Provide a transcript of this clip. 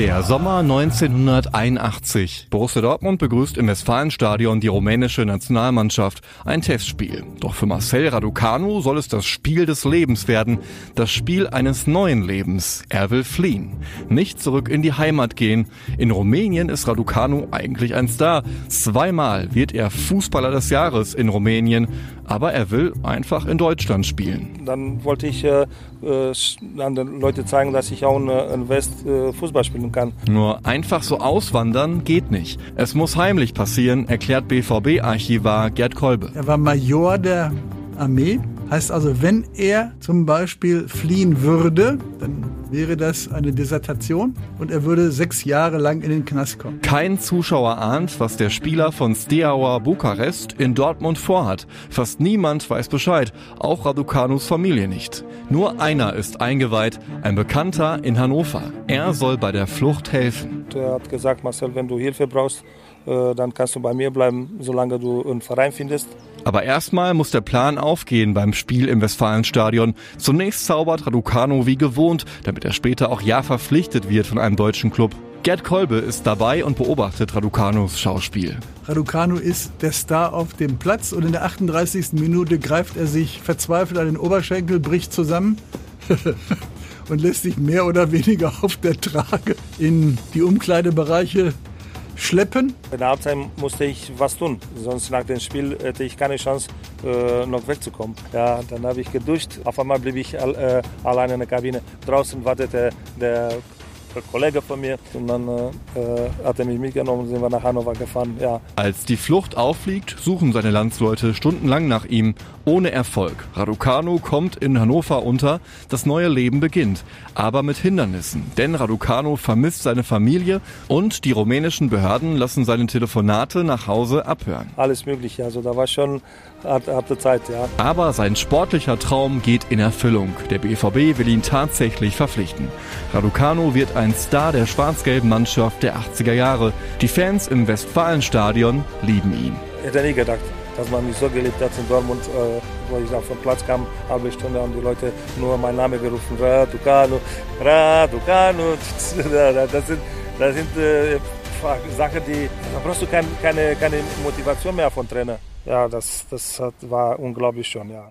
Der Sommer 1981. Borussia Dortmund begrüßt im Westfalenstadion die rumänische Nationalmannschaft. Ein Testspiel. Doch für Marcel Raducanu soll es das Spiel des Lebens werden. Das Spiel eines neuen Lebens. Er will fliehen. Nicht zurück in die Heimat gehen. In Rumänien ist Raducanu eigentlich ein Star. Zweimal wird er Fußballer des Jahres in Rumänien. Aber er will einfach in Deutschland spielen. Dann wollte ich äh, äh an den Leute zeigen, dass ich auch in, in West äh, Fußball spielen kann. Nur einfach so auswandern geht nicht. Es muss heimlich passieren, erklärt BVB-Archivar Gerd Kolbe. Er war Major der Armee. Heißt also, wenn er zum Beispiel fliehen würde, dann wäre das eine Desertation und er würde sechs Jahre lang in den Knast kommen. Kein Zuschauer ahnt, was der Spieler von Steaua Bukarest in Dortmund vorhat. Fast niemand weiß Bescheid, auch Raducanus Familie nicht. Nur einer ist eingeweiht, ein Bekannter in Hannover. Er soll bei der Flucht helfen. Er hat gesagt, Marcel, wenn du Hilfe brauchst, äh, dann kannst du bei mir bleiben, solange du einen Verein findest. Aber erstmal muss der Plan aufgehen beim Spiel im Westfalenstadion. Zunächst zaubert Raducano wie gewohnt, damit er später auch ja verpflichtet wird von einem deutschen Club. Gerd Kolbe ist dabei und beobachtet Raducanos Schauspiel. Raducano ist der Star auf dem Platz und in der 38. Minute greift er sich verzweifelt an den Oberschenkel, bricht zusammen und lässt sich mehr oder weniger auf der Trage in die Umkleidebereiche schleppen. In der Halbzeit musste ich was tun, sonst nach dem Spiel hätte ich keine Chance, äh, noch wegzukommen. Ja, dann habe ich geduscht. Auf einmal blieb ich äh, alleine in der Kabine. Draußen wartete der Kollege von mir und dann äh, äh, hat er mich mitgenommen und sind wir nach Hannover gefahren. Ja. Als die Flucht auffliegt, suchen seine Landsleute stundenlang nach ihm, ohne Erfolg. Raducanu kommt in Hannover unter, das neue Leben beginnt, aber mit Hindernissen, denn Raducanu vermisst seine Familie und die rumänischen Behörden lassen seine Telefonate nach Hause abhören. Alles mögliche, also da war schon harte Zeit, ja. Aber sein sportlicher Traum geht in Erfüllung. Der BVB will ihn tatsächlich verpflichten. Raducanu wird ein Star der schwarz-gelben Mannschaft der 80er Jahre. Die Fans im Westfalenstadion lieben ihn. Ich hätte nie gedacht, dass man mich so geliebt hat in Dortmund, äh, wo ich auf den Platz kam, halbe Stunde haben die Leute nur meinen Namen gerufen, Raducanu, Raducanu. Das sind, das sind äh, Sachen, die, da brauchst du kein, keine, keine Motivation mehr von Trainer. Ja, das, das war unglaublich schon, ja.